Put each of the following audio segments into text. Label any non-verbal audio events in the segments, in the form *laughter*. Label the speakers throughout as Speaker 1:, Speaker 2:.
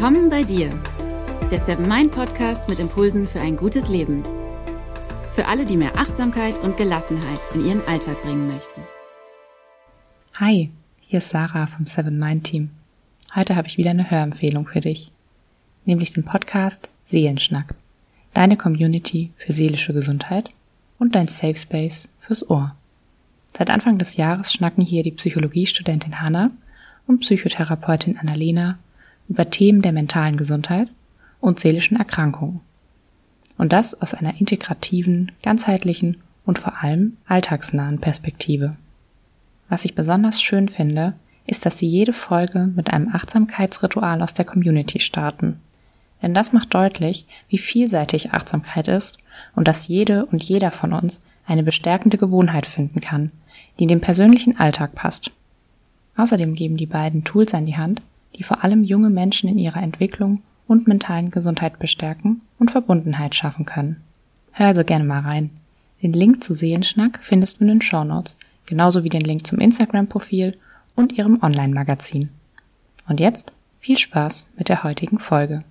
Speaker 1: Willkommen bei dir, der Seven Mind Podcast mit Impulsen für ein gutes Leben. Für alle, die mehr Achtsamkeit und Gelassenheit in ihren Alltag bringen möchten.
Speaker 2: Hi, hier ist Sarah vom Seven Mind Team. Heute habe ich wieder eine Hörempfehlung für dich, nämlich den Podcast Seelenschnack, deine Community für seelische Gesundheit und dein Safe Space fürs Ohr. Seit Anfang des Jahres schnacken hier die Psychologiestudentin Hanna und Psychotherapeutin Annalena über Themen der mentalen Gesundheit und seelischen Erkrankungen. Und das aus einer integrativen, ganzheitlichen und vor allem alltagsnahen Perspektive. Was ich besonders schön finde, ist, dass sie jede Folge mit einem Achtsamkeitsritual aus der Community starten. Denn das macht deutlich, wie vielseitig Achtsamkeit ist und dass jede und jeder von uns eine bestärkende Gewohnheit finden kann, die in den persönlichen Alltag passt. Außerdem geben die beiden Tools an die Hand, die vor allem junge Menschen in ihrer Entwicklung und mentalen Gesundheit bestärken und Verbundenheit schaffen können. Hör also gerne mal rein. Den Link zu Seelenschnack findest du in den Show Notes, genauso wie den Link zum Instagram-Profil und ihrem Online-Magazin. Und jetzt viel Spaß mit der heutigen Folge.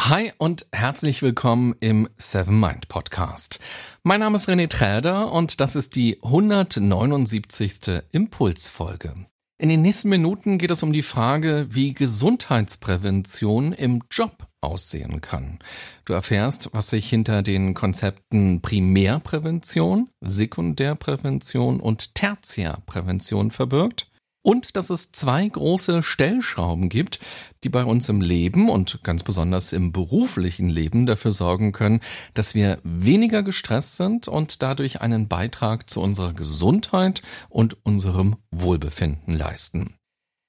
Speaker 3: Hi und herzlich willkommen im Seven Mind Podcast. Mein Name ist René Träder und das ist die 179. Impulsfolge. In den nächsten Minuten geht es um die Frage, wie Gesundheitsprävention im Job aussehen kann. Du erfährst, was sich hinter den Konzepten Primärprävention, Sekundärprävention und Tertiärprävention verbirgt und dass es zwei große Stellschrauben gibt, die bei uns im Leben und ganz besonders im beruflichen Leben dafür sorgen können, dass wir weniger gestresst sind und dadurch einen Beitrag zu unserer Gesundheit und unserem Wohlbefinden leisten.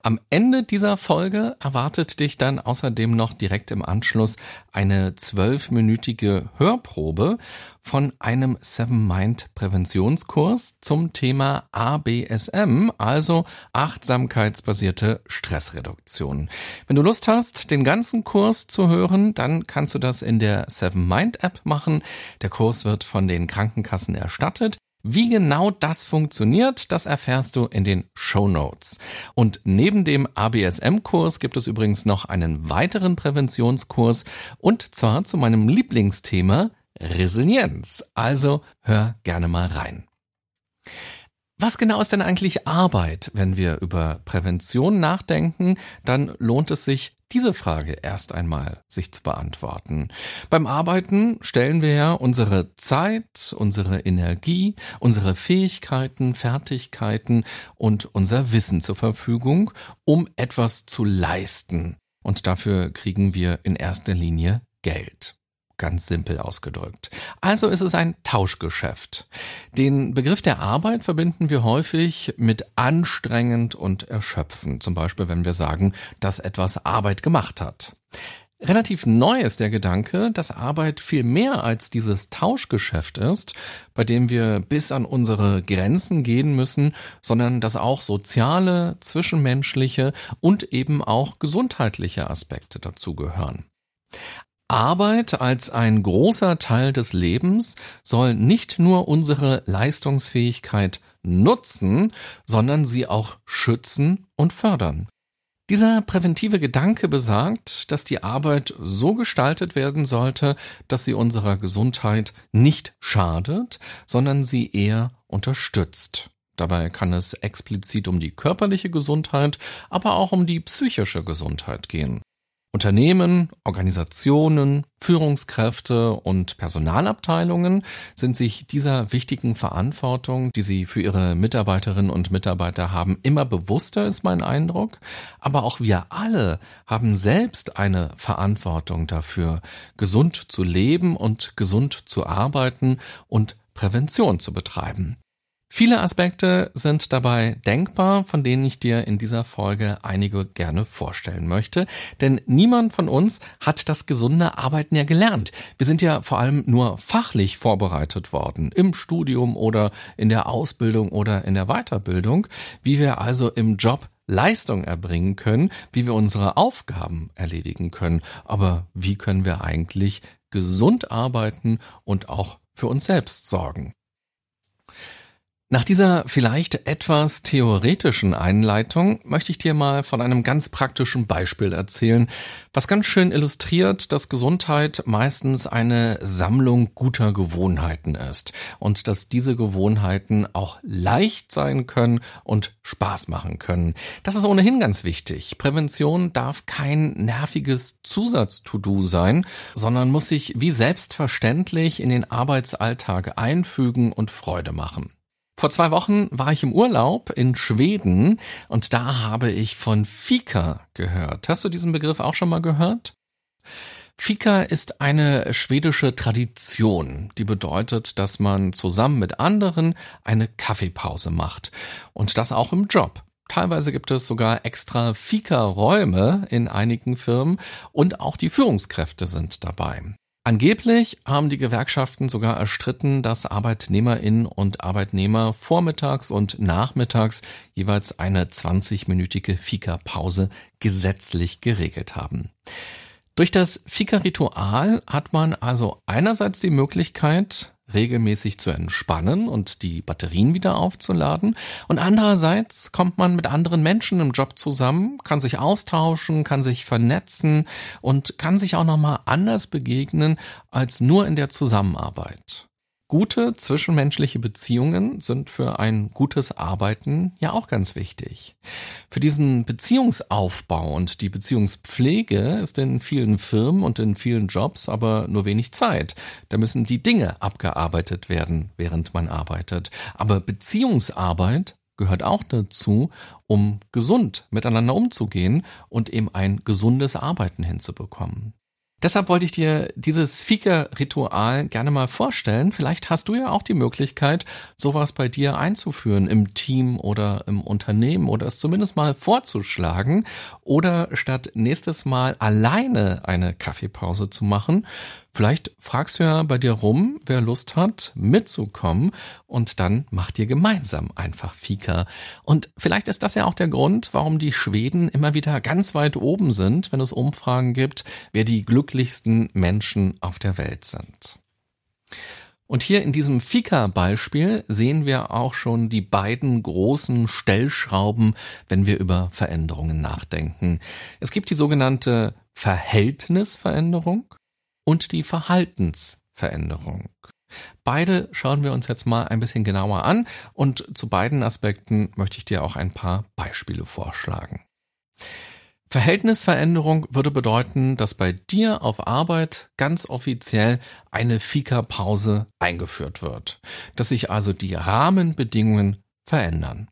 Speaker 3: Am Ende dieser Folge erwartet dich dann außerdem noch direkt im Anschluss eine zwölfminütige Hörprobe von einem Seven Mind Präventionskurs zum Thema ABSM, also achtsamkeitsbasierte Stressreduktion. Wenn du Lust hast, den ganzen Kurs zu hören, dann kannst du das in der Seven Mind App machen. Der Kurs wird von den Krankenkassen erstattet. Wie genau das funktioniert, das erfährst du in den Show Notes. Und neben dem ABSM-Kurs gibt es übrigens noch einen weiteren Präventionskurs und zwar zu meinem Lieblingsthema Resilienz. Also hör gerne mal rein. Was genau ist denn eigentlich Arbeit? Wenn wir über Prävention nachdenken, dann lohnt es sich, diese Frage erst einmal sich zu beantworten. Beim Arbeiten stellen wir ja unsere Zeit, unsere Energie, unsere Fähigkeiten, Fertigkeiten und unser Wissen zur Verfügung, um etwas zu leisten. Und dafür kriegen wir in erster Linie Geld ganz simpel ausgedrückt. Also ist es ein Tauschgeschäft. Den Begriff der Arbeit verbinden wir häufig mit anstrengend und erschöpfend. Zum Beispiel, wenn wir sagen, dass etwas Arbeit gemacht hat. Relativ neu ist der Gedanke, dass Arbeit viel mehr als dieses Tauschgeschäft ist, bei dem wir bis an unsere Grenzen gehen müssen, sondern dass auch soziale, zwischenmenschliche und eben auch gesundheitliche Aspekte dazugehören. Arbeit als ein großer Teil des Lebens soll nicht nur unsere Leistungsfähigkeit nutzen, sondern sie auch schützen und fördern. Dieser präventive Gedanke besagt, dass die Arbeit so gestaltet werden sollte, dass sie unserer Gesundheit nicht schadet, sondern sie eher unterstützt. Dabei kann es explizit um die körperliche Gesundheit, aber auch um die psychische Gesundheit gehen. Unternehmen, Organisationen, Führungskräfte und Personalabteilungen sind sich dieser wichtigen Verantwortung, die sie für ihre Mitarbeiterinnen und Mitarbeiter haben, immer bewusster, ist mein Eindruck. Aber auch wir alle haben selbst eine Verantwortung dafür, gesund zu leben und gesund zu arbeiten und Prävention zu betreiben. Viele Aspekte sind dabei denkbar, von denen ich dir in dieser Folge einige gerne vorstellen möchte. Denn niemand von uns hat das gesunde Arbeiten ja gelernt. Wir sind ja vor allem nur fachlich vorbereitet worden, im Studium oder in der Ausbildung oder in der Weiterbildung, wie wir also im Job Leistung erbringen können, wie wir unsere Aufgaben erledigen können. Aber wie können wir eigentlich gesund arbeiten und auch für uns selbst sorgen? Nach dieser vielleicht etwas theoretischen Einleitung möchte ich dir mal von einem ganz praktischen Beispiel erzählen, was ganz schön illustriert, dass Gesundheit meistens eine Sammlung guter Gewohnheiten ist und dass diese Gewohnheiten auch leicht sein können und Spaß machen können. Das ist ohnehin ganz wichtig. Prävention darf kein nerviges Zusatz-To-Do sein, sondern muss sich wie selbstverständlich in den Arbeitsalltag einfügen und Freude machen. Vor zwei Wochen war ich im Urlaub in Schweden und da habe ich von Fika gehört. Hast du diesen Begriff auch schon mal gehört? Fika ist eine schwedische Tradition, die bedeutet, dass man zusammen mit anderen eine Kaffeepause macht. Und das auch im Job. Teilweise gibt es sogar extra Fika-Räume in einigen Firmen und auch die Führungskräfte sind dabei. Angeblich haben die Gewerkschaften sogar erstritten, dass Arbeitnehmerinnen und Arbeitnehmer vormittags und nachmittags jeweils eine 20-minütige Fika-Pause gesetzlich geregelt haben. Durch das Fika-Ritual hat man also einerseits die Möglichkeit, regelmäßig zu entspannen und die Batterien wieder aufzuladen. Und andererseits kommt man mit anderen Menschen im Job zusammen, kann sich austauschen, kann sich vernetzen und kann sich auch nochmal anders begegnen als nur in der Zusammenarbeit. Gute zwischenmenschliche Beziehungen sind für ein gutes Arbeiten ja auch ganz wichtig. Für diesen Beziehungsaufbau und die Beziehungspflege ist in vielen Firmen und in vielen Jobs aber nur wenig Zeit. Da müssen die Dinge abgearbeitet werden, während man arbeitet. Aber Beziehungsarbeit gehört auch dazu, um gesund miteinander umzugehen und eben ein gesundes Arbeiten hinzubekommen. Deshalb wollte ich dir dieses Fika-Ritual gerne mal vorstellen. Vielleicht hast du ja auch die Möglichkeit, sowas bei dir einzuführen im Team oder im Unternehmen oder es zumindest mal vorzuschlagen oder statt nächstes Mal alleine eine Kaffeepause zu machen, Vielleicht fragst du ja bei dir rum, wer Lust hat, mitzukommen und dann macht ihr gemeinsam einfach Fika. Und vielleicht ist das ja auch der Grund, warum die Schweden immer wieder ganz weit oben sind, wenn es Umfragen gibt, wer die glücklichsten Menschen auf der Welt sind. Und hier in diesem Fika-Beispiel sehen wir auch schon die beiden großen Stellschrauben, wenn wir über Veränderungen nachdenken. Es gibt die sogenannte Verhältnisveränderung und die Verhaltensveränderung. Beide schauen wir uns jetzt mal ein bisschen genauer an und zu beiden Aspekten möchte ich dir auch ein paar Beispiele vorschlagen. Verhältnisveränderung würde bedeuten, dass bei dir auf Arbeit ganz offiziell eine Fika-Pause eingeführt wird, dass sich also die Rahmenbedingungen verändern.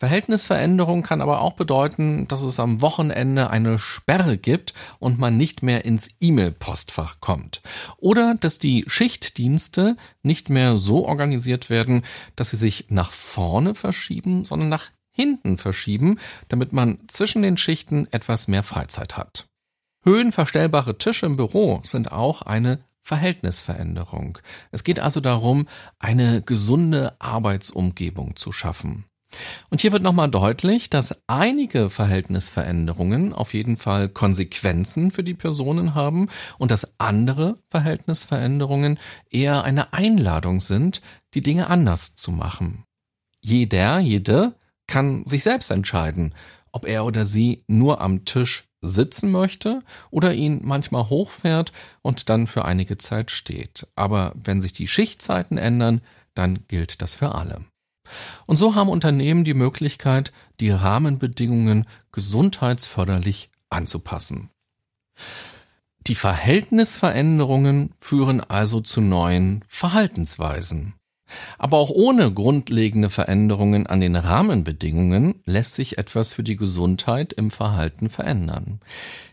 Speaker 3: Verhältnisveränderung kann aber auch bedeuten, dass es am Wochenende eine Sperre gibt und man nicht mehr ins E-Mail-Postfach kommt. Oder dass die Schichtdienste nicht mehr so organisiert werden, dass sie sich nach vorne verschieben, sondern nach hinten verschieben, damit man zwischen den Schichten etwas mehr Freizeit hat. Höhenverstellbare Tische im Büro sind auch eine Verhältnisveränderung. Es geht also darum, eine gesunde Arbeitsumgebung zu schaffen. Und hier wird nochmal deutlich, dass einige Verhältnisveränderungen auf jeden Fall Konsequenzen für die Personen haben und dass andere Verhältnisveränderungen eher eine Einladung sind, die Dinge anders zu machen. Jeder, jede kann sich selbst entscheiden, ob er oder sie nur am Tisch sitzen möchte oder ihn manchmal hochfährt und dann für einige Zeit steht. Aber wenn sich die Schichtzeiten ändern, dann gilt das für alle. Und so haben Unternehmen die Möglichkeit, die Rahmenbedingungen gesundheitsförderlich anzupassen. Die Verhältnisveränderungen führen also zu neuen Verhaltensweisen. Aber auch ohne grundlegende Veränderungen an den Rahmenbedingungen lässt sich etwas für die Gesundheit im Verhalten verändern.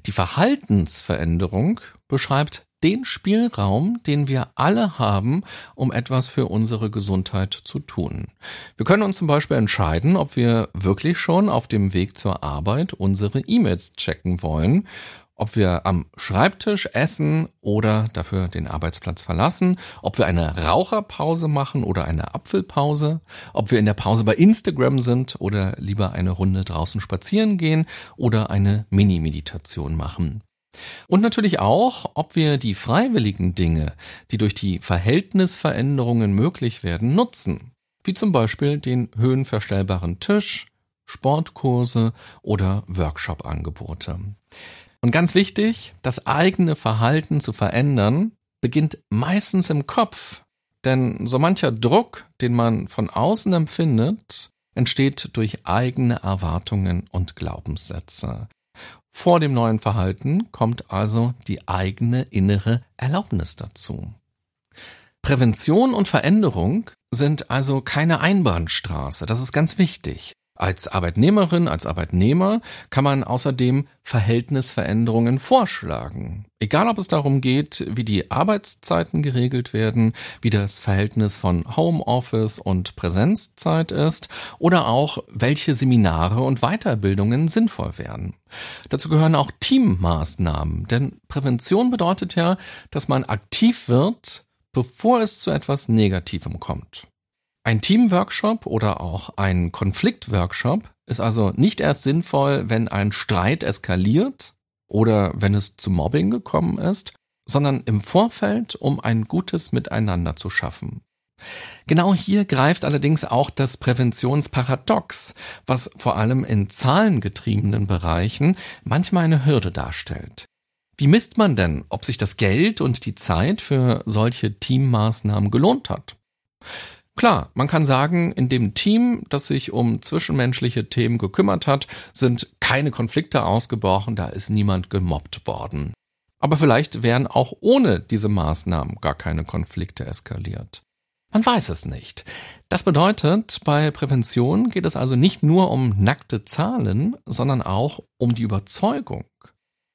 Speaker 3: Die Verhaltensveränderung beschreibt den Spielraum, den wir alle haben, um etwas für unsere Gesundheit zu tun. Wir können uns zum Beispiel entscheiden, ob wir wirklich schon auf dem Weg zur Arbeit unsere E-Mails checken wollen, ob wir am Schreibtisch essen oder dafür den Arbeitsplatz verlassen, ob wir eine Raucherpause machen oder eine Apfelpause, ob wir in der Pause bei Instagram sind oder lieber eine Runde draußen spazieren gehen oder eine Mini-Meditation machen. Und natürlich auch, ob wir die freiwilligen Dinge, die durch die Verhältnisveränderungen möglich werden, nutzen. wie zum Beispiel den höhenverstellbaren Tisch, Sportkurse oder Workshop-Angebote. Und ganz wichtig, das eigene Verhalten zu verändern, beginnt meistens im Kopf. Denn so mancher Druck, den man von außen empfindet, entsteht durch eigene Erwartungen und Glaubenssätze. Vor dem neuen Verhalten kommt also die eigene innere Erlaubnis dazu. Prävention und Veränderung sind also keine Einbahnstraße, das ist ganz wichtig. Als Arbeitnehmerin, als Arbeitnehmer kann man außerdem Verhältnisveränderungen vorschlagen. Egal ob es darum geht, wie die Arbeitszeiten geregelt werden, wie das Verhältnis von Homeoffice und Präsenzzeit ist oder auch welche Seminare und Weiterbildungen sinnvoll wären. Dazu gehören auch Teammaßnahmen, denn Prävention bedeutet ja, dass man aktiv wird, bevor es zu etwas Negativem kommt. Ein Teamworkshop oder auch ein Konfliktworkshop ist also nicht erst sinnvoll, wenn ein Streit eskaliert oder wenn es zu Mobbing gekommen ist, sondern im Vorfeld, um ein gutes Miteinander zu schaffen. Genau hier greift allerdings auch das Präventionsparadox, was vor allem in zahlengetriebenen Bereichen manchmal eine Hürde darstellt. Wie misst man denn, ob sich das Geld und die Zeit für solche Teammaßnahmen gelohnt hat? Klar, man kann sagen, in dem Team, das sich um zwischenmenschliche Themen gekümmert hat, sind keine Konflikte ausgebrochen, da ist niemand gemobbt worden. Aber vielleicht wären auch ohne diese Maßnahmen gar keine Konflikte eskaliert. Man weiß es nicht. Das bedeutet, bei Prävention geht es also nicht nur um nackte Zahlen, sondern auch um die Überzeugung.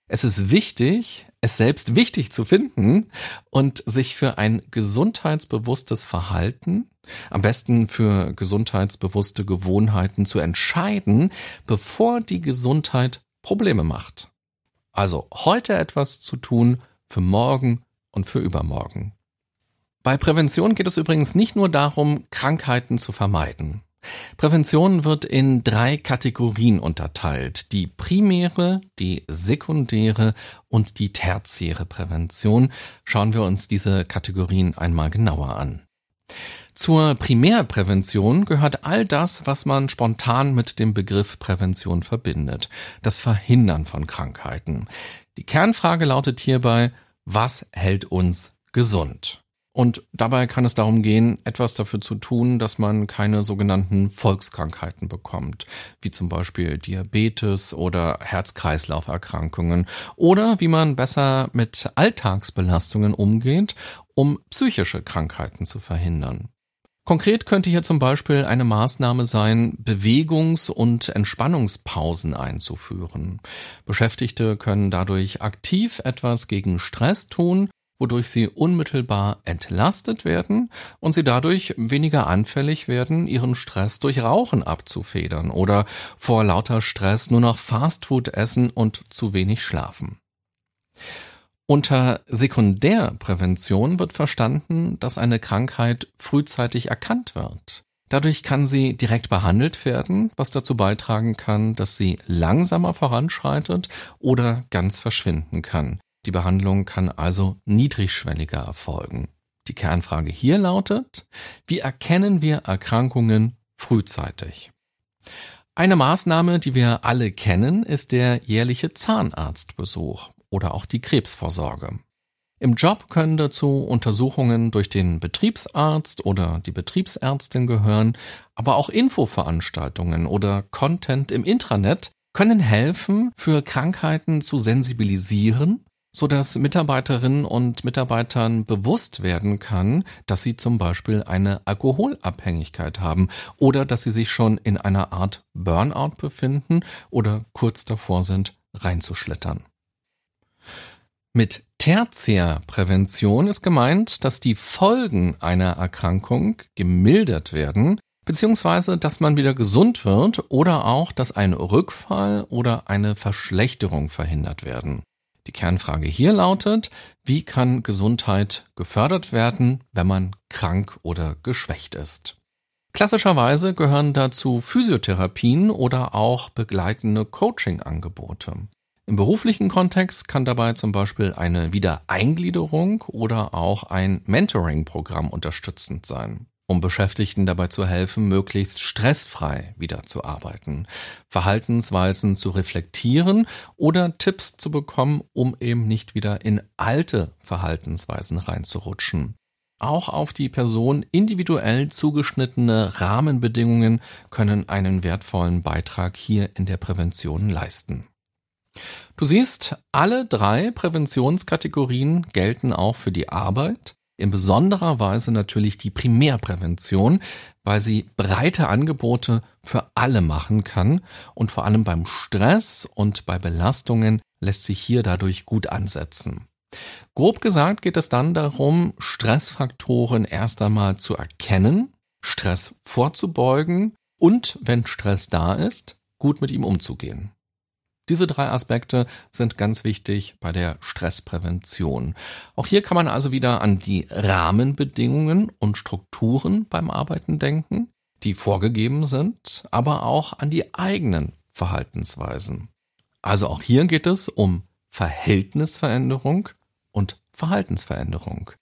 Speaker 3: Es ist wichtig, es selbst wichtig zu finden und sich für ein gesundheitsbewusstes Verhalten am besten für gesundheitsbewusste Gewohnheiten zu entscheiden, bevor die Gesundheit Probleme macht. Also heute etwas zu tun für morgen und für übermorgen. Bei Prävention geht es übrigens nicht nur darum, Krankheiten zu vermeiden. Prävention wird in drei Kategorien unterteilt. Die primäre, die sekundäre und die tertiäre Prävention. Schauen wir uns diese Kategorien einmal genauer an. Zur Primärprävention gehört all das, was man spontan mit dem Begriff Prävention verbindet. Das Verhindern von Krankheiten. Die Kernfrage lautet hierbei, was hält uns gesund? Und dabei kann es darum gehen, etwas dafür zu tun, dass man keine sogenannten Volkskrankheiten bekommt, wie zum Beispiel Diabetes oder Herz-Kreislauf-Erkrankungen, oder wie man besser mit Alltagsbelastungen umgeht, um psychische Krankheiten zu verhindern. Konkret könnte hier zum Beispiel eine Maßnahme sein, Bewegungs- und Entspannungspausen einzuführen. Beschäftigte können dadurch aktiv etwas gegen Stress tun, wodurch sie unmittelbar entlastet werden und sie dadurch weniger anfällig werden, ihren Stress durch Rauchen abzufedern oder vor lauter Stress nur noch Fastfood essen und zu wenig schlafen. Unter Sekundärprävention wird verstanden, dass eine Krankheit frühzeitig erkannt wird. Dadurch kann sie direkt behandelt werden, was dazu beitragen kann, dass sie langsamer voranschreitet oder ganz verschwinden kann. Die Behandlung kann also niedrigschwelliger erfolgen. Die Kernfrage hier lautet, wie erkennen wir Erkrankungen frühzeitig? Eine Maßnahme, die wir alle kennen, ist der jährliche Zahnarztbesuch oder auch die Krebsvorsorge. Im Job können dazu Untersuchungen durch den Betriebsarzt oder die Betriebsärztin gehören, aber auch Infoveranstaltungen oder Content im Intranet können helfen, für Krankheiten zu sensibilisieren, so dass Mitarbeiterinnen und Mitarbeitern bewusst werden kann, dass sie zum Beispiel eine Alkoholabhängigkeit haben oder dass sie sich schon in einer Art Burnout befinden oder kurz davor sind, reinzuschlittern. Mit Tertiärprävention ist gemeint, dass die Folgen einer Erkrankung gemildert werden, beziehungsweise dass man wieder gesund wird oder auch, dass ein Rückfall oder eine Verschlechterung verhindert werden. Die Kernfrage hier lautet, wie kann Gesundheit gefördert werden, wenn man krank oder geschwächt ist? Klassischerweise gehören dazu Physiotherapien oder auch begleitende Coaching-Angebote. Im beruflichen Kontext kann dabei zum Beispiel eine Wiedereingliederung oder auch ein Mentoring-Programm unterstützend sein. Um Beschäftigten dabei zu helfen, möglichst stressfrei wieder zu arbeiten, Verhaltensweisen zu reflektieren oder Tipps zu bekommen, um eben nicht wieder in alte Verhaltensweisen reinzurutschen. Auch auf die Person individuell zugeschnittene Rahmenbedingungen können einen wertvollen Beitrag hier in der Prävention leisten. Du siehst, alle drei Präventionskategorien gelten auch für die Arbeit, in besonderer Weise natürlich die Primärprävention, weil sie breite Angebote für alle machen kann und vor allem beim Stress und bei Belastungen lässt sich hier dadurch gut ansetzen. Grob gesagt geht es dann darum, Stressfaktoren erst einmal zu erkennen, Stress vorzubeugen und, wenn Stress da ist, gut mit ihm umzugehen. Diese drei Aspekte sind ganz wichtig bei der Stressprävention. Auch hier kann man also wieder an die Rahmenbedingungen und Strukturen beim Arbeiten denken, die vorgegeben sind, aber auch an die eigenen Verhaltensweisen. Also auch hier geht es um Verhältnisveränderung und Verhaltensveränderung.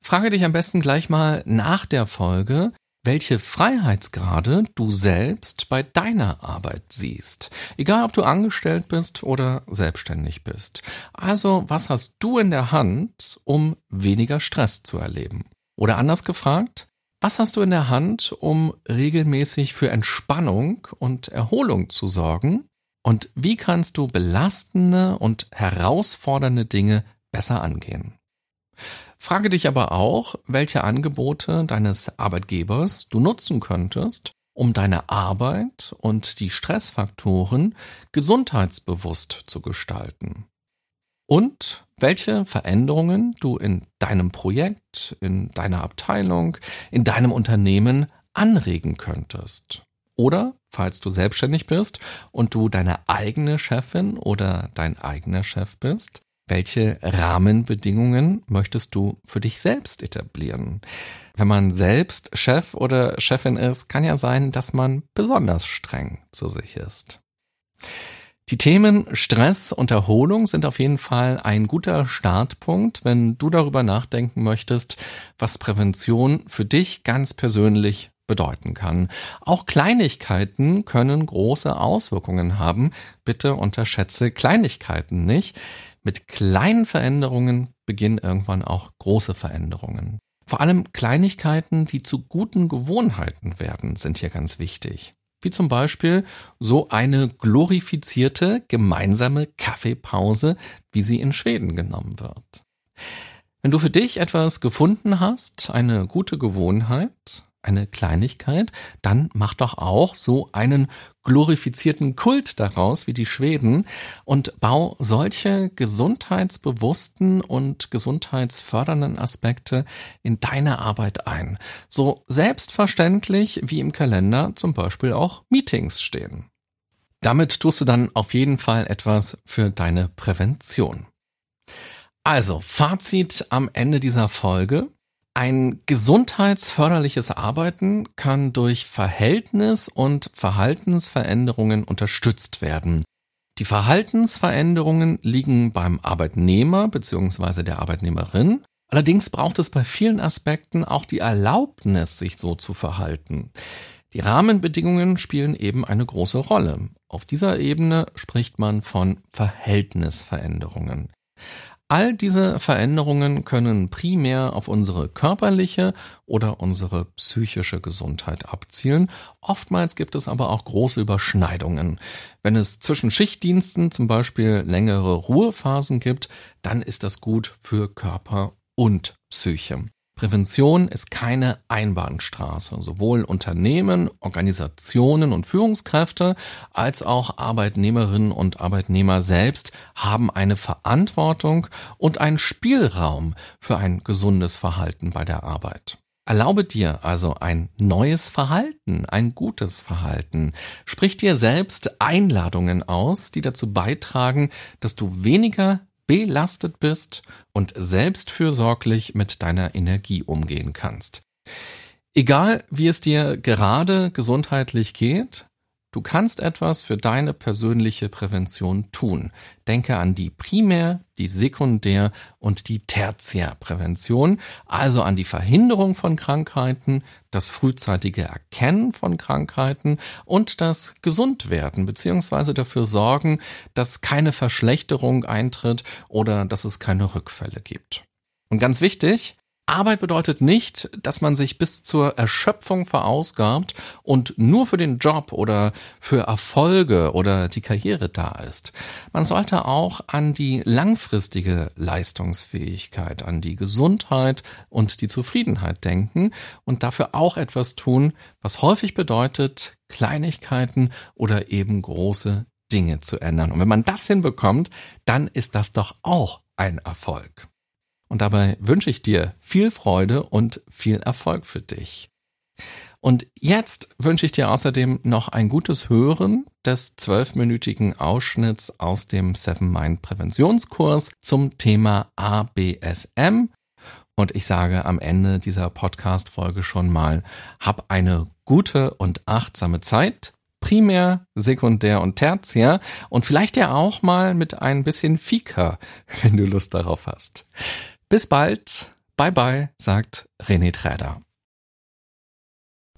Speaker 3: Frage dich am besten gleich mal nach der Folge, welche Freiheitsgrade du selbst bei deiner Arbeit siehst. Egal, ob du angestellt bist oder selbstständig bist. Also, was hast du in der Hand, um weniger Stress zu erleben? Oder anders gefragt, was hast du in der Hand, um regelmäßig für Entspannung und Erholung zu sorgen? Und wie kannst du belastende und herausfordernde Dinge besser angehen? Frage dich aber auch, welche Angebote deines Arbeitgebers du nutzen könntest, um deine Arbeit und die Stressfaktoren gesundheitsbewusst zu gestalten. Und welche Veränderungen du in deinem Projekt, in deiner Abteilung, in deinem Unternehmen anregen könntest. Oder, falls du selbstständig bist und du deine eigene Chefin oder dein eigener Chef bist, welche Rahmenbedingungen möchtest du für dich selbst etablieren? Wenn man selbst Chef oder Chefin ist, kann ja sein, dass man besonders streng zu sich ist. Die Themen Stress und Erholung sind auf jeden Fall ein guter Startpunkt, wenn du darüber nachdenken möchtest, was Prävention für dich ganz persönlich bedeuten kann. Auch Kleinigkeiten können große Auswirkungen haben. Bitte unterschätze Kleinigkeiten nicht. Mit kleinen Veränderungen beginnen irgendwann auch große Veränderungen. Vor allem Kleinigkeiten, die zu guten Gewohnheiten werden, sind hier ganz wichtig. Wie zum Beispiel so eine glorifizierte gemeinsame Kaffeepause, wie sie in Schweden genommen wird. Wenn du für dich etwas gefunden hast, eine gute Gewohnheit, eine Kleinigkeit, dann mach doch auch so einen glorifizierten Kult daraus wie die Schweden und bau solche gesundheitsbewussten und gesundheitsfördernden Aspekte in deine Arbeit ein. So selbstverständlich wie im Kalender zum Beispiel auch Meetings stehen. Damit tust du dann auf jeden Fall etwas für deine Prävention. Also, Fazit am Ende dieser Folge. Ein gesundheitsförderliches Arbeiten kann durch Verhältnis- und Verhaltensveränderungen unterstützt werden. Die Verhaltensveränderungen liegen beim Arbeitnehmer bzw. der Arbeitnehmerin. Allerdings braucht es bei vielen Aspekten auch die Erlaubnis, sich so zu verhalten. Die Rahmenbedingungen spielen eben eine große Rolle. Auf dieser Ebene spricht man von Verhältnisveränderungen. All diese Veränderungen können primär auf unsere körperliche oder unsere psychische Gesundheit abzielen. Oftmals gibt es aber auch große Überschneidungen. Wenn es zwischen Schichtdiensten zum Beispiel längere Ruhephasen gibt, dann ist das gut für Körper und Psyche. Prävention ist keine Einbahnstraße. Sowohl Unternehmen, Organisationen und Führungskräfte als auch Arbeitnehmerinnen und Arbeitnehmer selbst haben eine Verantwortung und einen Spielraum für ein gesundes Verhalten bei der Arbeit. Erlaube dir also ein neues Verhalten, ein gutes Verhalten. Sprich dir selbst Einladungen aus, die dazu beitragen, dass du weniger belastet bist und selbstfürsorglich mit deiner Energie umgehen kannst. Egal, wie es dir gerade gesundheitlich geht, Du kannst etwas für deine persönliche Prävention tun. Denke an die Primär-, die Sekundär- und die Tertiärprävention, also an die Verhinderung von Krankheiten, das frühzeitige Erkennen von Krankheiten und das Gesundwerden bzw. dafür sorgen, dass keine Verschlechterung eintritt oder dass es keine Rückfälle gibt. Und ganz wichtig, Arbeit bedeutet nicht, dass man sich bis zur Erschöpfung verausgabt und nur für den Job oder für Erfolge oder die Karriere da ist. Man sollte auch an die langfristige Leistungsfähigkeit, an die Gesundheit und die Zufriedenheit denken und dafür auch etwas tun, was häufig bedeutet, Kleinigkeiten oder eben große Dinge zu ändern. Und wenn man das hinbekommt, dann ist das doch auch ein Erfolg. Und dabei wünsche ich dir viel Freude und viel Erfolg für dich. Und jetzt wünsche ich dir außerdem noch ein gutes Hören des zwölfminütigen Ausschnitts aus dem Seven Mind Präventionskurs zum Thema ABSM. Und ich sage am Ende dieser Podcast-Folge schon mal, hab eine gute und achtsame Zeit. Primär, Sekundär und Tertiär und vielleicht ja auch mal mit ein bisschen Fika, *laughs* wenn du Lust darauf hast. Bis bald. Bye bye, sagt René Träder.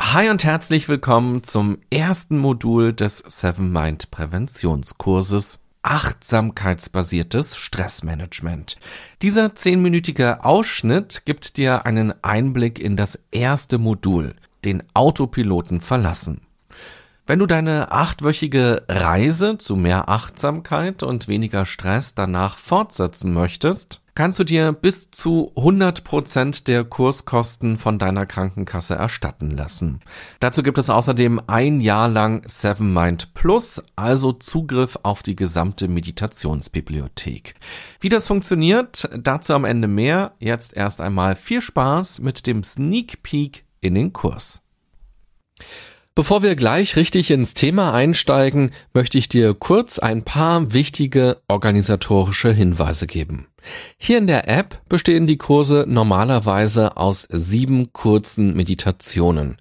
Speaker 3: Hi und herzlich willkommen zum ersten Modul des Seven Mind Präventionskurses Achtsamkeitsbasiertes Stressmanagement. Dieser zehnminütige Ausschnitt gibt dir einen Einblick in das erste Modul, den Autopiloten verlassen. Wenn du deine achtwöchige Reise zu mehr Achtsamkeit und weniger Stress danach fortsetzen möchtest, kannst du dir bis zu 100 Prozent der Kurskosten von deiner Krankenkasse erstatten lassen. Dazu gibt es außerdem ein Jahr lang Seven Mind Plus, also Zugriff auf die gesamte Meditationsbibliothek. Wie das funktioniert, dazu am Ende mehr. Jetzt erst einmal viel Spaß mit dem Sneak Peek in den Kurs. Bevor wir gleich richtig ins Thema einsteigen, möchte ich dir kurz ein paar wichtige organisatorische Hinweise geben. Hier in der App bestehen die Kurse normalerweise aus sieben kurzen Meditationen.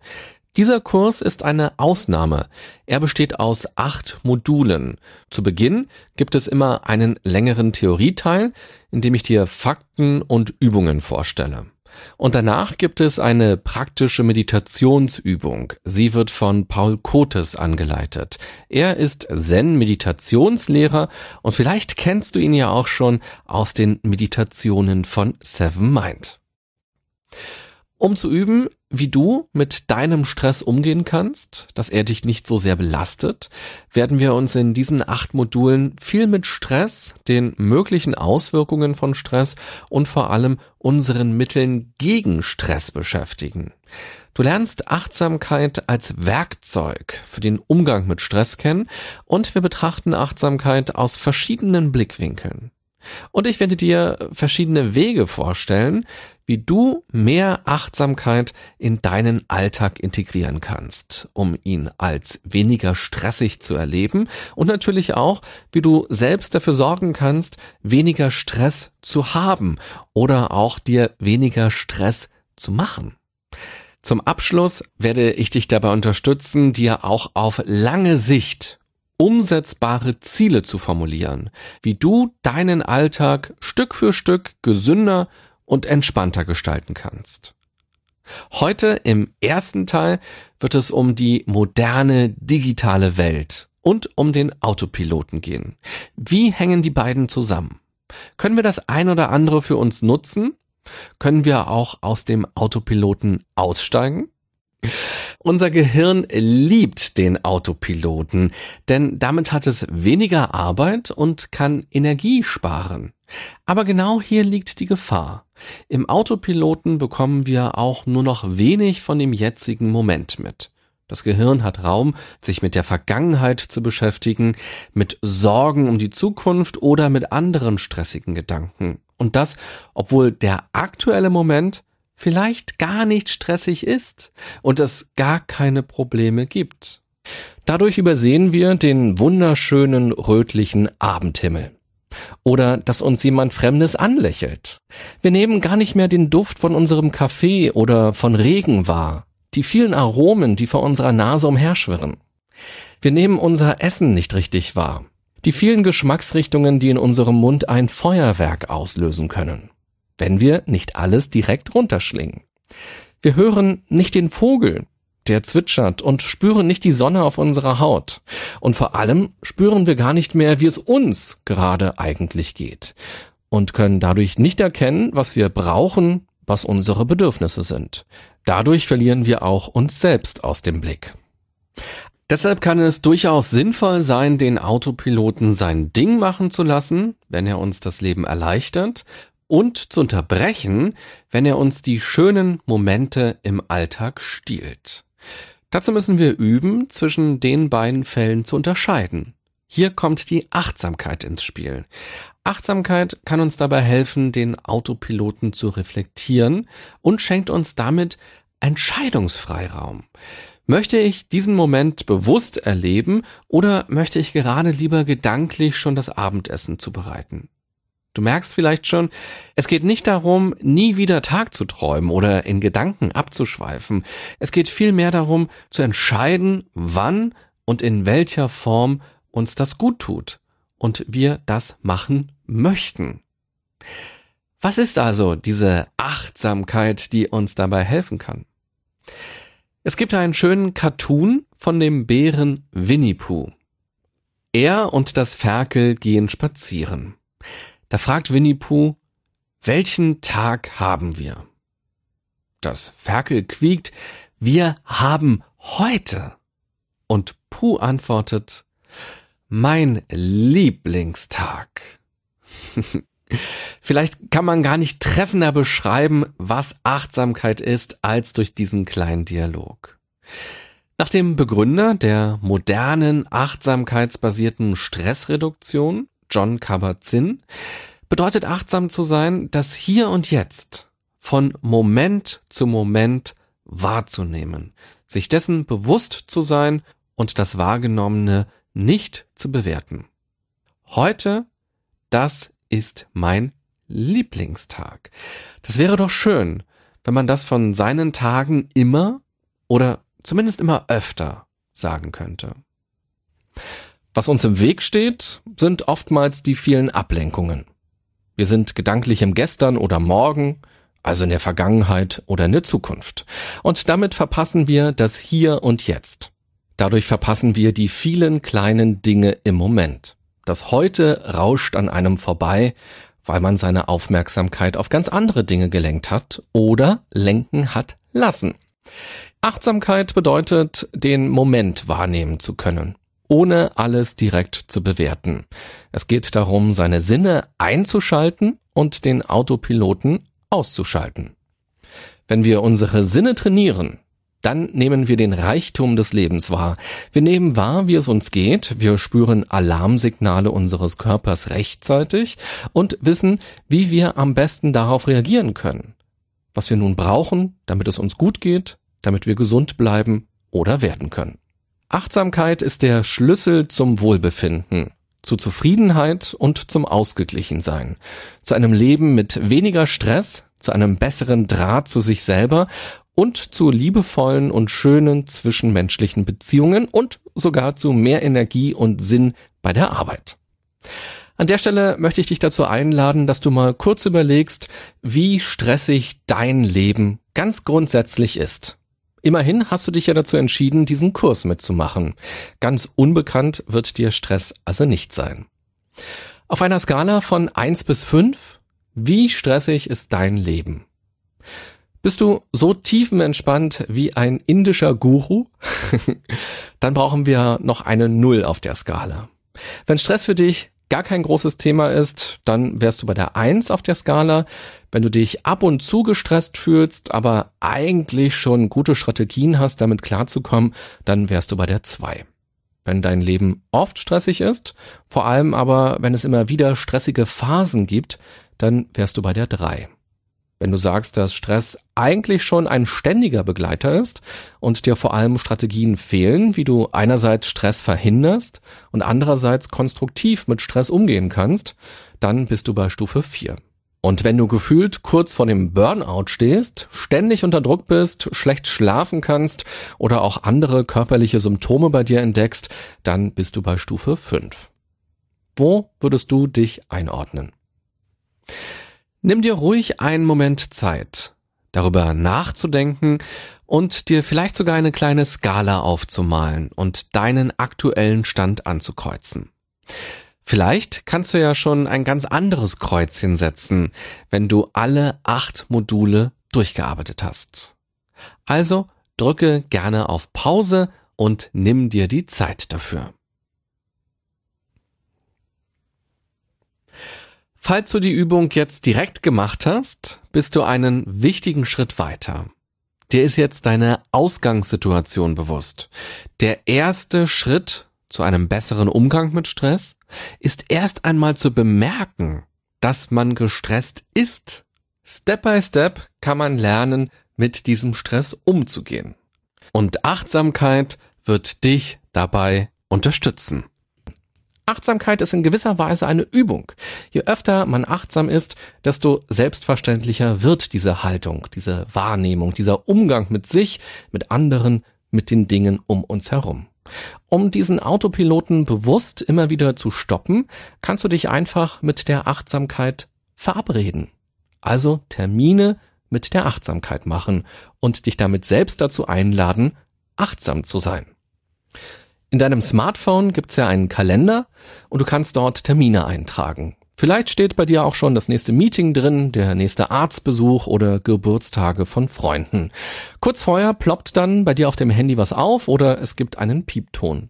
Speaker 3: Dieser Kurs ist eine Ausnahme. Er besteht aus acht Modulen. Zu Beginn gibt es immer einen längeren Theorieteil, in dem ich dir Fakten und Übungen vorstelle. Und danach gibt es eine praktische Meditationsübung. Sie wird von Paul Kotes angeleitet. Er ist Zen-Meditationslehrer und vielleicht kennst du ihn ja auch schon aus den Meditationen von Seven Mind. Um zu üben, wie du mit deinem Stress umgehen kannst, dass er dich nicht so sehr belastet, werden wir uns in diesen acht Modulen viel mit Stress, den möglichen Auswirkungen von Stress und vor allem unseren Mitteln gegen Stress beschäftigen. Du lernst Achtsamkeit als Werkzeug für den Umgang mit Stress kennen und wir betrachten Achtsamkeit aus verschiedenen Blickwinkeln. Und ich werde dir verschiedene Wege vorstellen, wie du mehr Achtsamkeit in deinen Alltag integrieren kannst, um ihn als weniger stressig zu erleben und natürlich auch, wie du selbst dafür sorgen kannst, weniger Stress zu haben oder auch dir weniger Stress zu machen. Zum Abschluss werde ich dich dabei unterstützen, dir auch auf lange Sicht umsetzbare Ziele zu formulieren, wie du deinen Alltag Stück für Stück gesünder und entspannter gestalten kannst. Heute im ersten Teil wird es um die moderne digitale Welt und um den Autopiloten gehen. Wie hängen die beiden zusammen? Können wir das ein oder andere für uns nutzen? Können wir auch aus dem Autopiloten aussteigen? Unser Gehirn liebt den Autopiloten, denn damit hat es weniger Arbeit und kann Energie sparen. Aber genau hier liegt die Gefahr. Im Autopiloten bekommen wir auch nur noch wenig von dem jetzigen Moment mit. Das Gehirn hat Raum, sich mit der Vergangenheit zu beschäftigen, mit Sorgen um die Zukunft oder mit anderen stressigen Gedanken. Und das, obwohl der aktuelle Moment vielleicht gar nicht stressig ist und es gar keine Probleme gibt. Dadurch übersehen wir den wunderschönen rötlichen Abendhimmel. Oder dass uns jemand Fremdes anlächelt. Wir nehmen gar nicht mehr den Duft von unserem Kaffee oder von Regen wahr, die vielen Aromen, die vor unserer Nase umherschwirren. Wir nehmen unser Essen nicht richtig wahr. Die vielen Geschmacksrichtungen, die in unserem Mund ein Feuerwerk auslösen können. Wenn wir nicht alles direkt runterschlingen. Wir hören nicht den Vogel, der zwitschert und spüren nicht die Sonne auf unserer Haut. Und vor allem spüren wir gar nicht mehr, wie es uns gerade eigentlich geht. Und können dadurch nicht erkennen, was wir brauchen, was unsere Bedürfnisse sind. Dadurch verlieren wir auch uns selbst aus dem Blick. Deshalb kann es durchaus sinnvoll sein, den Autopiloten sein Ding machen zu lassen, wenn er uns das Leben erleichtert, und zu unterbrechen, wenn er uns die schönen Momente im Alltag stiehlt. Dazu müssen wir üben, zwischen den beiden Fällen zu unterscheiden. Hier kommt die Achtsamkeit ins Spiel. Achtsamkeit kann uns dabei helfen, den Autopiloten zu reflektieren und schenkt uns damit Entscheidungsfreiraum. Möchte ich diesen Moment bewusst erleben oder möchte ich gerade lieber gedanklich schon das Abendessen zubereiten? Du merkst vielleicht schon, es geht nicht darum, nie wieder Tag zu träumen oder in Gedanken abzuschweifen. Es geht vielmehr darum, zu entscheiden, wann und in welcher Form uns das gut tut und wir das machen möchten. Was ist also diese Achtsamkeit, die uns dabei helfen kann? Es gibt einen schönen Cartoon von dem Bären Winnie Pooh. Er und das Ferkel gehen spazieren. Da fragt Winnie Pooh, welchen Tag haben wir? Das Ferkel quiekt, wir haben heute. Und Pooh antwortet, mein Lieblingstag. *laughs* Vielleicht kann man gar nicht treffender beschreiben, was Achtsamkeit ist, als durch diesen kleinen Dialog. Nach dem Begründer der modernen achtsamkeitsbasierten Stressreduktion, John Kabat-Zinn, bedeutet achtsam zu sein, das Hier und Jetzt von Moment zu Moment wahrzunehmen, sich dessen bewusst zu sein und das Wahrgenommene nicht zu bewerten. Heute, das ist mein Lieblingstag. Das wäre doch schön, wenn man das von seinen Tagen immer oder zumindest immer öfter sagen könnte. Was uns im Weg steht, sind oftmals die vielen Ablenkungen. Wir sind gedanklich im Gestern oder Morgen, also in der Vergangenheit oder in der Zukunft. Und damit verpassen wir das Hier und Jetzt. Dadurch verpassen wir die vielen kleinen Dinge im Moment. Das Heute rauscht an einem vorbei, weil man seine Aufmerksamkeit auf ganz andere Dinge gelenkt hat oder lenken hat lassen. Achtsamkeit bedeutet, den Moment wahrnehmen zu können, ohne alles direkt zu bewerten. Es geht darum, seine Sinne einzuschalten und den Autopiloten auszuschalten. Wenn wir unsere Sinne trainieren, dann nehmen wir den Reichtum des Lebens wahr. Wir nehmen wahr, wie es uns geht, wir spüren Alarmsignale unseres Körpers rechtzeitig und wissen, wie wir am besten darauf reagieren können. Was wir nun brauchen, damit es uns gut geht, damit wir gesund bleiben oder werden können. Achtsamkeit ist der Schlüssel zum Wohlbefinden, zu Zufriedenheit und zum Ausgeglichensein, zu einem Leben mit weniger Stress, zu einem besseren Draht zu sich selber und zu liebevollen und schönen zwischenmenschlichen Beziehungen und sogar zu mehr Energie und Sinn bei der Arbeit. An der Stelle möchte ich dich dazu einladen, dass du mal kurz überlegst, wie stressig dein Leben ganz grundsätzlich ist. Immerhin hast du dich ja dazu entschieden, diesen Kurs mitzumachen. Ganz unbekannt wird dir Stress also nicht sein. Auf einer Skala von eins bis fünf, wie stressig ist dein Leben? Bist du so tiefenentspannt wie ein indischer Guru? *laughs* Dann brauchen wir noch eine Null auf der Skala. Wenn Stress für dich gar kein großes Thema ist, dann wärst du bei der Eins auf der Skala. Wenn du dich ab und zu gestresst fühlst, aber eigentlich schon gute Strategien hast, damit klarzukommen, dann wärst du bei der Zwei. Wenn dein Leben oft stressig ist, vor allem aber, wenn es immer wieder stressige Phasen gibt, dann wärst du bei der Drei. Wenn du sagst, dass Stress eigentlich schon ein ständiger Begleiter ist und dir vor allem Strategien fehlen, wie du einerseits Stress verhinderst und andererseits konstruktiv mit Stress umgehen kannst, dann bist du bei Stufe 4. Und wenn du gefühlt kurz vor dem Burnout stehst, ständig unter Druck bist, schlecht schlafen kannst oder auch andere körperliche Symptome bei dir entdeckst, dann bist du bei Stufe 5. Wo würdest du dich einordnen? Nimm dir ruhig einen Moment Zeit, darüber nachzudenken und dir vielleicht sogar eine kleine Skala aufzumalen und deinen aktuellen Stand anzukreuzen. Vielleicht kannst du ja schon ein ganz anderes Kreuzchen setzen, wenn du alle acht Module durchgearbeitet hast. Also drücke gerne auf Pause und nimm dir die Zeit dafür. Falls du die Übung jetzt direkt gemacht hast, bist du einen wichtigen Schritt weiter. Dir ist jetzt deine Ausgangssituation bewusst. Der erste Schritt zu einem besseren Umgang mit Stress ist erst einmal zu bemerken, dass man gestresst ist. Step by Step kann man lernen, mit diesem Stress umzugehen. Und Achtsamkeit wird dich dabei unterstützen. Achtsamkeit ist in gewisser Weise eine Übung. Je öfter man achtsam ist, desto selbstverständlicher wird diese Haltung, diese Wahrnehmung, dieser Umgang mit sich, mit anderen, mit den Dingen um uns herum. Um diesen Autopiloten bewusst immer wieder zu stoppen, kannst du dich einfach mit der Achtsamkeit verabreden. Also Termine mit der Achtsamkeit machen und dich damit selbst dazu einladen, achtsam zu sein. In deinem Smartphone gibt's ja einen Kalender und du kannst dort Termine eintragen. Vielleicht steht bei dir auch schon das nächste Meeting drin, der nächste Arztbesuch oder Geburtstage von Freunden. Kurz vorher ploppt dann bei dir auf dem Handy was auf oder es gibt einen Piepton.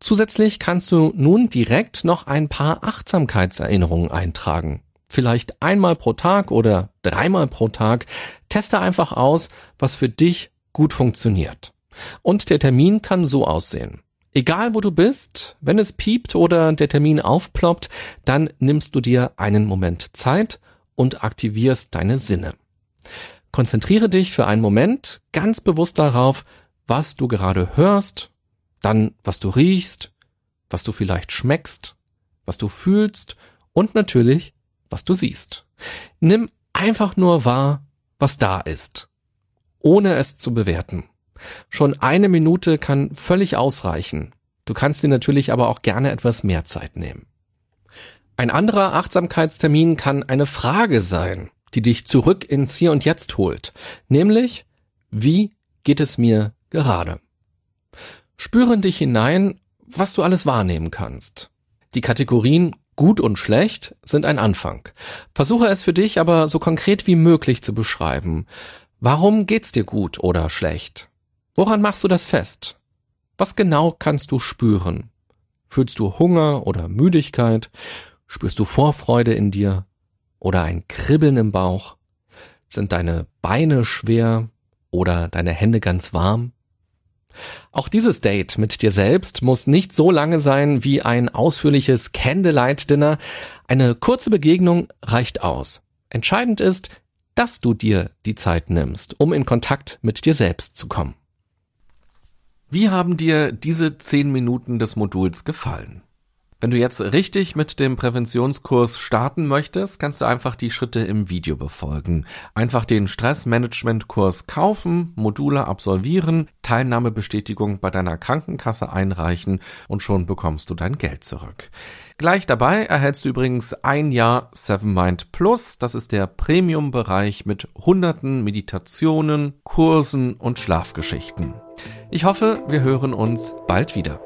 Speaker 3: Zusätzlich kannst du nun direkt noch ein paar Achtsamkeitserinnerungen eintragen. Vielleicht einmal pro Tag oder dreimal pro Tag. Teste einfach aus, was für dich gut funktioniert. Und der Termin kann so aussehen. Egal wo du bist, wenn es piept oder der Termin aufploppt, dann nimmst du dir einen Moment Zeit und aktivierst deine Sinne. Konzentriere dich für einen Moment ganz bewusst darauf, was du gerade hörst, dann was du riechst, was du vielleicht schmeckst, was du fühlst und natürlich, was du siehst. Nimm einfach nur wahr, was da ist, ohne es zu bewerten. Schon eine Minute kann völlig ausreichen. Du kannst dir natürlich aber auch gerne etwas mehr Zeit nehmen. Ein anderer Achtsamkeitstermin kann eine Frage sein, die dich zurück ins Hier und Jetzt holt. Nämlich, wie geht es mir gerade? Spüre dich hinein, was du alles wahrnehmen kannst. Die Kategorien gut und schlecht sind ein Anfang. Versuche es für dich aber so konkret wie möglich zu beschreiben. Warum geht's dir gut oder schlecht? Woran machst du das fest? Was genau kannst du spüren? Fühlst du Hunger oder Müdigkeit? Spürst du Vorfreude in dir oder ein Kribbeln im Bauch? Sind deine Beine schwer oder deine Hände ganz warm? Auch dieses Date mit dir selbst muss nicht so lange sein wie ein ausführliches Candlelight Dinner. Eine kurze Begegnung reicht aus. Entscheidend ist, dass du dir die Zeit nimmst, um in Kontakt mit dir selbst zu kommen. Wie haben dir diese zehn Minuten des Moduls gefallen? Wenn du jetzt richtig mit dem Präventionskurs starten möchtest, kannst du einfach die Schritte im Video befolgen. Einfach den Stressmanagement-Kurs kaufen, Module absolvieren, Teilnahmebestätigung bei deiner Krankenkasse einreichen und schon bekommst du dein Geld zurück. Gleich dabei erhältst du übrigens ein Jahr Seven Mind Plus. Das ist der Premium-Bereich mit hunderten Meditationen, Kursen und Schlafgeschichten. Ich hoffe, wir hören uns bald wieder.